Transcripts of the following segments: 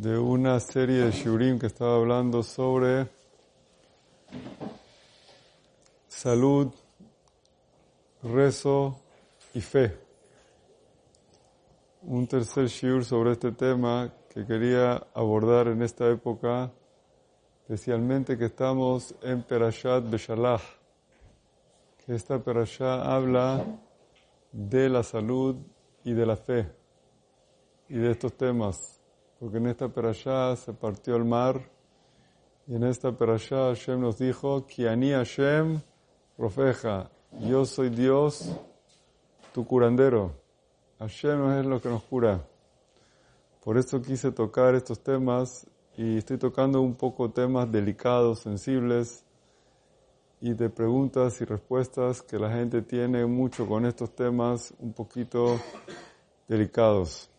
de una serie de shurim que estaba hablando sobre salud, rezo y fe. Un tercer shiur sobre este tema que quería abordar en esta época, especialmente que estamos en Perashat Beshalach, que esta Perashat habla de la salud y de la fe y de estos temas, porque en esta perashá se partió el mar y en esta perashá Hashem nos dijo, Kiani Hashem Rofeja, yo soy Dios, tu curandero. Hashem es lo que nos cura. Por eso quise tocar estos temas y estoy tocando un poco temas delicados, sensibles y de preguntas y respuestas que la gente tiene mucho con estos temas un poquito delicados.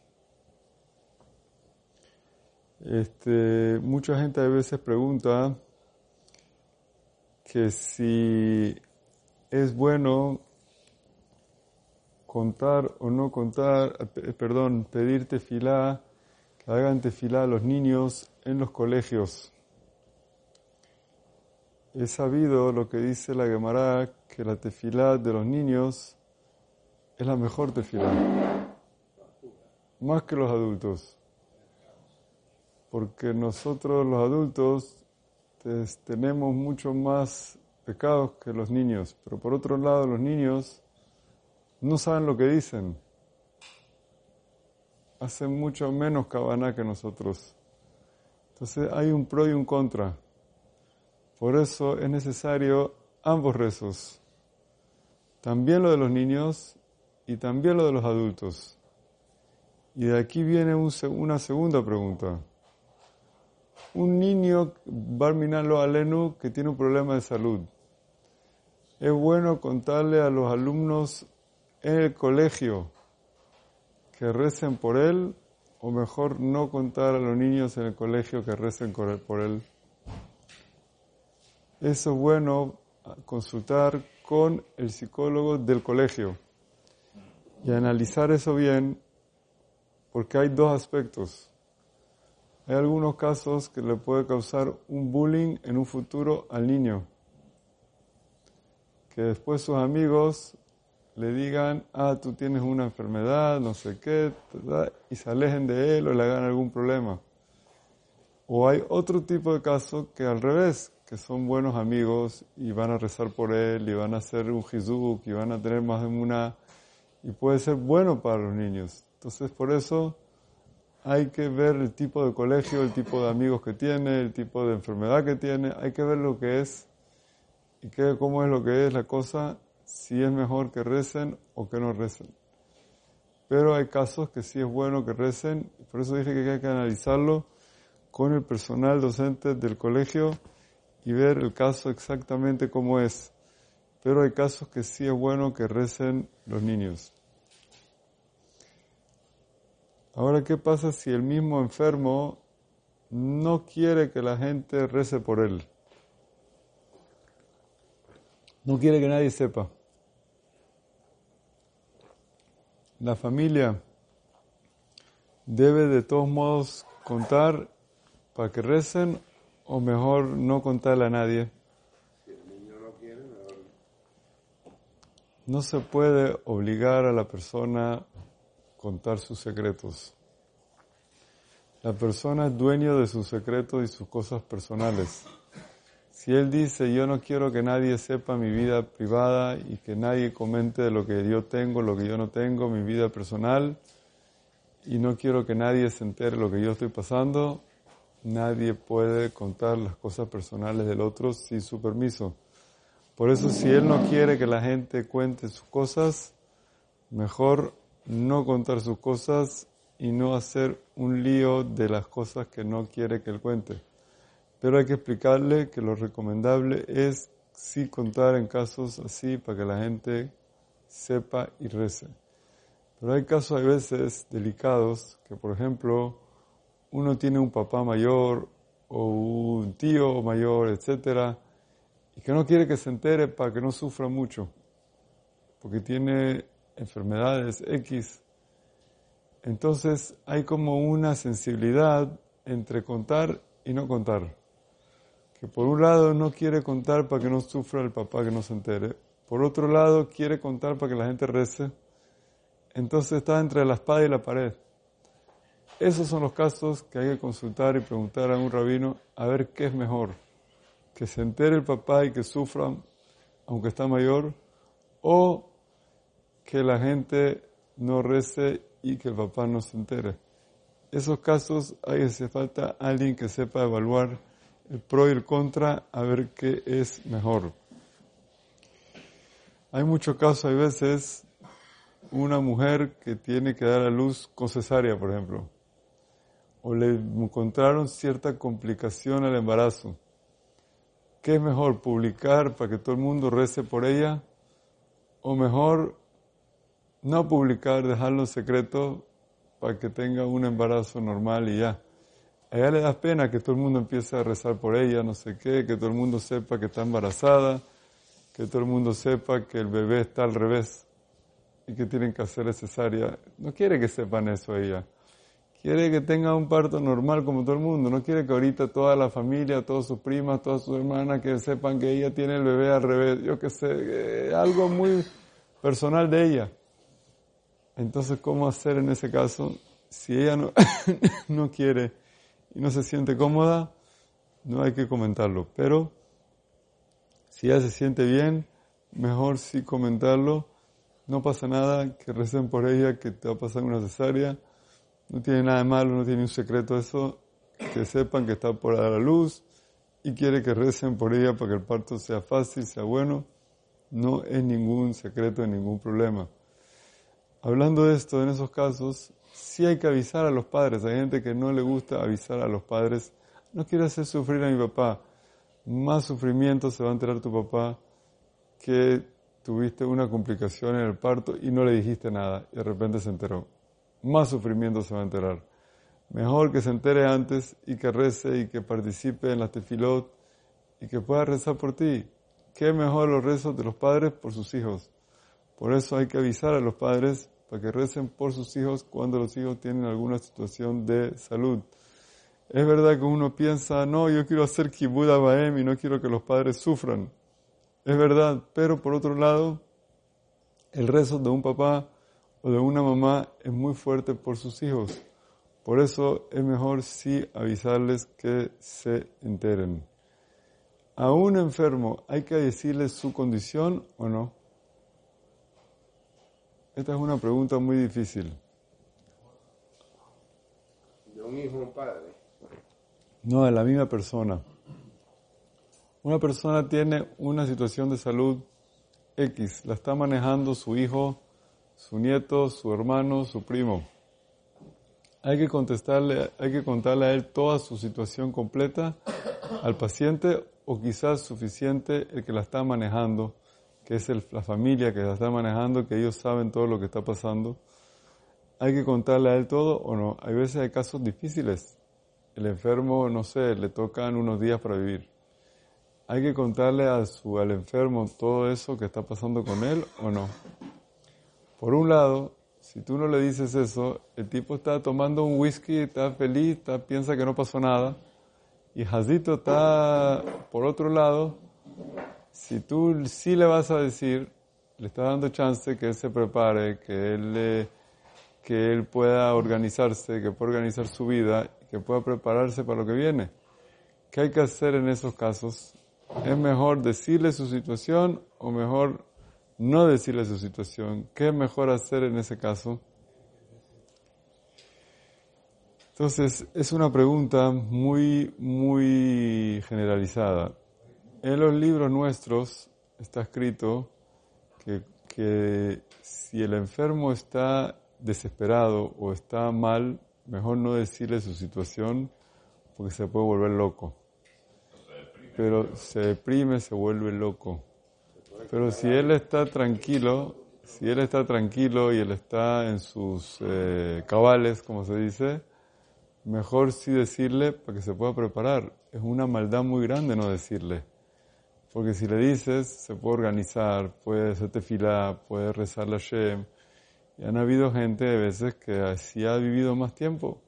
Este, mucha gente a veces pregunta que si es bueno contar o no contar, eh, perdón, pedir tefilá, que hagan tefilá a los niños en los colegios. He sabido lo que dice la Gemara, que la tefilá de los niños es la mejor tefilá, más que los adultos. Porque nosotros los adultos tenemos mucho más pecados que los niños, pero por otro lado los niños no saben lo que dicen, hacen mucho menos cabana que nosotros. Entonces hay un pro y un contra. Por eso es necesario ambos rezos. También lo de los niños y también lo de los adultos. Y de aquí viene una segunda pregunta. Un niño, Barminalo Alenu, que tiene un problema de salud. Es bueno contarle a los alumnos en el colegio que recen por él, o mejor no contar a los niños en el colegio que recen por él. Eso es bueno consultar con el psicólogo del colegio y analizar eso bien porque hay dos aspectos. Hay algunos casos que le puede causar un bullying en un futuro al niño. Que después sus amigos le digan, ah, tú tienes una enfermedad, no sé qué, y se alejen de él o le hagan algún problema. O hay otro tipo de casos que al revés, que son buenos amigos y van a rezar por él y van a hacer un jizuk y van a tener más de una y puede ser bueno para los niños. Entonces por eso hay que ver el tipo de colegio, el tipo de amigos que tiene, el tipo de enfermedad que tiene, hay que ver lo que es y que, cómo es lo que es la cosa, si es mejor que recen o que no recen. Pero hay casos que sí es bueno que recen, por eso dije que hay que analizarlo con el personal docente del colegio y ver el caso exactamente cómo es. Pero hay casos que sí es bueno que recen los niños. Ahora, ¿qué pasa si el mismo enfermo no quiere que la gente rece por él? No quiere que nadie sepa. La familia debe de todos modos contar para que recen o mejor no contarle a nadie. No se puede obligar a la persona contar sus secretos. La persona es dueño de sus secretos y sus cosas personales. Si él dice, yo no quiero que nadie sepa mi vida privada y que nadie comente de lo que yo tengo, lo que yo no tengo, mi vida personal, y no quiero que nadie se entere lo que yo estoy pasando, Nadie puede contar las cosas personales del otro sin su permiso. Por eso si él no quiere que la gente cuente sus cosas, mejor no contar sus cosas y no hacer un lío de las cosas que no quiere que él cuente. Pero hay que explicarle que lo recomendable es sí contar en casos así para que la gente sepa y rece. Pero hay casos a veces delicados que, por ejemplo, uno tiene un papá mayor o un tío mayor, etcétera, y que no quiere que se entere para que no sufra mucho, porque tiene enfermedades X. Entonces hay como una sensibilidad entre contar y no contar. Que por un lado no quiere contar para que no sufra el papá que no se entere. Por otro lado quiere contar para que la gente rece. Entonces está entre la espada y la pared. Esos son los casos que hay que consultar y preguntar a un rabino a ver qué es mejor. Que se entere el papá y que sufra, aunque está mayor, o que la gente no rece y que el papá no se entere. Esos casos hay hace falta alguien que sepa evaluar el pro y el contra a ver qué es mejor. Hay muchos casos, hay veces, una mujer que tiene que dar a luz con cesárea, por ejemplo, o le encontraron cierta complicación al embarazo. ¿Qué es mejor, publicar para que todo el mundo rece por ella? ¿O mejor no publicar, dejarlo secreto para que tenga un embarazo normal y ya. A ella le da pena que todo el mundo empiece a rezar por ella, no sé qué, que todo el mundo sepa que está embarazada, que todo el mundo sepa que el bebé está al revés y que tienen que hacer cesárea. No quiere que sepan eso ella. Quiere que tenga un parto normal como todo el mundo. No quiere que ahorita toda la familia, todas sus primas, todas sus hermanas, que sepan que ella tiene el bebé al revés. Yo qué sé, algo muy personal de ella. Entonces, ¿cómo hacer en ese caso? Si ella no, no quiere y no se siente cómoda, no hay que comentarlo. Pero si ella se siente bien, mejor sí comentarlo. No pasa nada, que recen por ella, que te va a pasar una cesárea. No tiene nada de malo, no tiene un secreto eso. Que sepan que está por dar la luz y quiere que recen por ella para que el parto sea fácil, sea bueno. No es ningún secreto, ningún problema. Hablando de esto, en esos casos, sí hay que avisar a los padres. Hay gente que no le gusta avisar a los padres. No quiero hacer sufrir a mi papá. Más sufrimiento se va a enterar tu papá que tuviste una complicación en el parto y no le dijiste nada y de repente se enteró. Más sufrimiento se va a enterar. Mejor que se entere antes y que rece y que participe en la tefilot y que pueda rezar por ti. ¿Qué mejor los rezos de los padres por sus hijos? Por eso hay que avisar a los padres para que recen por sus hijos cuando los hijos tienen alguna situación de salud. Es verdad que uno piensa, no, yo quiero hacer kibbutz baem y no quiero que los padres sufran. Es verdad, pero por otro lado, el rezo de un papá o de una mamá es muy fuerte por sus hijos. Por eso es mejor sí avisarles que se enteren. A un enfermo hay que decirle su condición o no. Esta es una pregunta muy difícil. ¿De un hijo un padre? No, de la misma persona. Una persona tiene una situación de salud X, la está manejando su hijo, su nieto, su hermano, su primo. Hay que contestarle, hay que contarle a él toda su situación completa al paciente o quizás suficiente el que la está manejando que es la familia que la está manejando, que ellos saben todo lo que está pasando. ¿Hay que contarle a él todo o no? Hay veces hay casos difíciles. El enfermo, no sé, le tocan unos días para vivir. ¿Hay que contarle al enfermo todo eso que está pasando con él o no? Por un lado, si tú no le dices eso, el tipo está tomando un whisky, está feliz, está, piensa que no pasó nada. Y Jazito está, por otro lado, si tú sí le vas a decir, le estás dando chance que él se prepare, que él, que él pueda organizarse, que pueda organizar su vida, que pueda prepararse para lo que viene. ¿Qué hay que hacer en esos casos? ¿Es mejor decirle su situación o mejor no decirle su situación? ¿Qué es mejor hacer en ese caso? Entonces, es una pregunta muy, muy generalizada. En los libros nuestros está escrito que, si el enfermo está desesperado o está mal, mejor no decirle su situación porque se puede volver loco. Pero se deprime, se vuelve loco. Pero si él está tranquilo, si él está tranquilo y él está en sus eh, cabales, como se dice, mejor sí decirle para que se pueda preparar. Es una maldad muy grande no decirle. Porque si le dices, se puede organizar, puede hacerte fila, puede rezar la Shem. Y han habido gente de veces que así ha vivido más tiempo.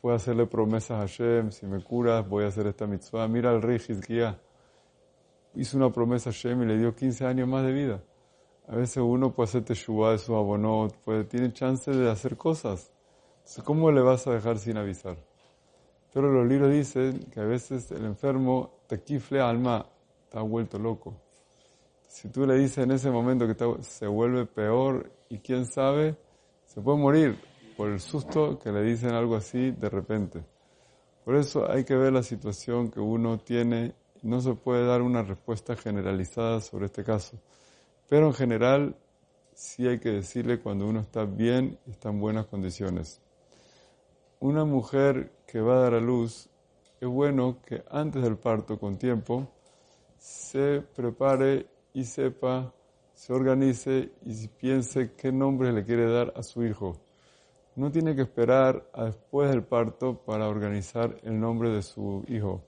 puede hacerle promesas a Hashem, si me curas voy a hacer esta mitzvah. Mira al rey Hizkiah, hizo una promesa a Hashem y le dio 15 años más de vida. A veces uno puede hacer teshuva de su abonot, puede, tiene chance de hacer cosas. Entonces, ¿cómo le vas a dejar sin avisar? Pero los libros dicen que a veces el enfermo te kifle alma, está vuelto loco. Si tú le dices en ese momento que se vuelve peor y quién sabe, se puede morir por el susto que le dicen algo así de repente. Por eso hay que ver la situación que uno tiene. No se puede dar una respuesta generalizada sobre este caso. Pero en general sí hay que decirle cuando uno está bien y está en buenas condiciones. Una mujer que va a dar a luz, es bueno que antes del parto, con tiempo, se prepare y sepa, se organice y piense qué nombre le quiere dar a su hijo. No tiene que esperar a después del parto para organizar el nombre de su hijo.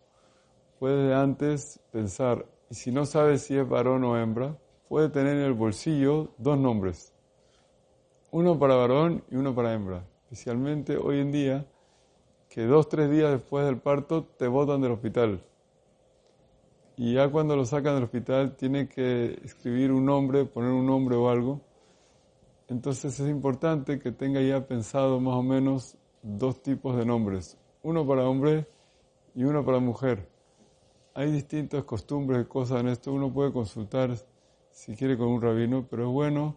Puede antes pensar, y si no sabe si es varón o hembra, puede tener en el bolsillo dos nombres. Uno para varón y uno para hembra. Especialmente hoy en día, que dos, tres días después del parto te botan del hospital y ya cuando lo sacan del hospital tiene que escribir un nombre, poner un nombre o algo. Entonces es importante que tenga ya pensado más o menos dos tipos de nombres, uno para hombre y uno para mujer. Hay distintas costumbres y cosas en esto, uno puede consultar si quiere con un rabino, pero es bueno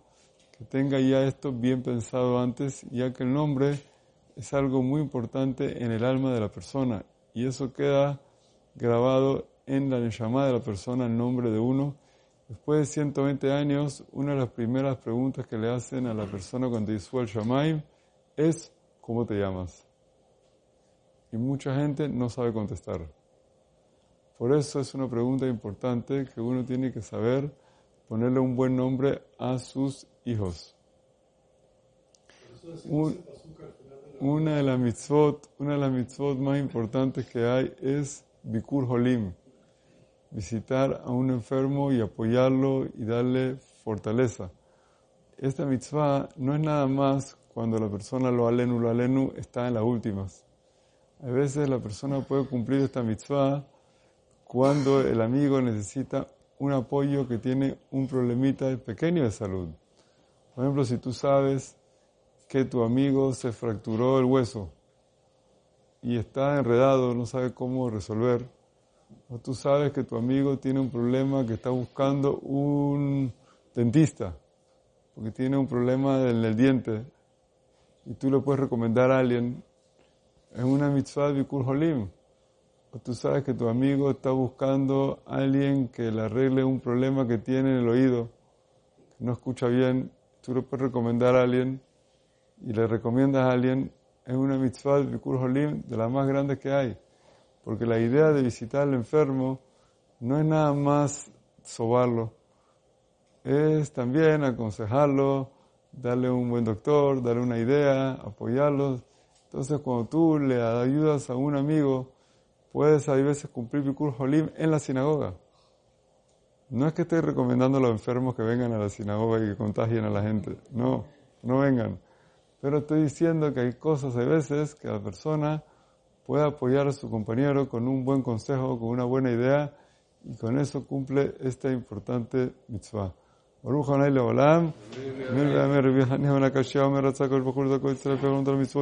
que tenga ya esto bien pensado antes, ya que el nombre es algo muy importante en el alma de la persona y eso queda grabado en la llamada de la persona el nombre de uno. Después de 120 años, una de las primeras preguntas que le hacen a la persona cuando dice el Shamaim es ¿cómo te llamas? Y mucha gente no sabe contestar. Por eso es una pregunta importante que uno tiene que saber ponerle un buen nombre a sus hijos. una de las mitzvot, una de las mitzvot más importantes que hay es Bikur Holim visitar a un enfermo y apoyarlo y darle fortaleza. Esta mitzvah no es nada más cuando la persona lo alenu, lo alenu está en las últimas. A veces la persona puede cumplir esta mitzvah cuando el amigo necesita un apoyo que tiene un problemita pequeño de salud. Por ejemplo, si tú sabes que tu amigo se fracturó el hueso y está enredado, no sabe cómo resolver, o tú sabes que tu amigo tiene un problema que está buscando un dentista, porque tiene un problema en el diente, y tú le puedes recomendar a alguien, es una mitzvah de Bikur Holim. O tú sabes que tu amigo está buscando a alguien que le arregle un problema que tiene en el oído, no escucha bien, tú le puedes recomendar a alguien y le recomiendas a alguien, es una mitzvah de Bikur Holim de las más grandes que hay. Porque la idea de visitar al enfermo no es nada más sobarlo, es también aconsejarlo, darle un buen doctor, darle una idea, apoyarlo. Entonces, cuando tú le ayudas a un amigo, puedes a veces cumplir Bikur Holim en la sinagoga. No es que esté recomendando a los enfermos que vengan a la sinagoga y que contagien a la gente. No, no vengan. Pero estoy diciendo que hay cosas, a veces, que la persona puede apoyar a su compañero con un buen consejo, con una buena idea, y con eso cumple esta importante mitzvah.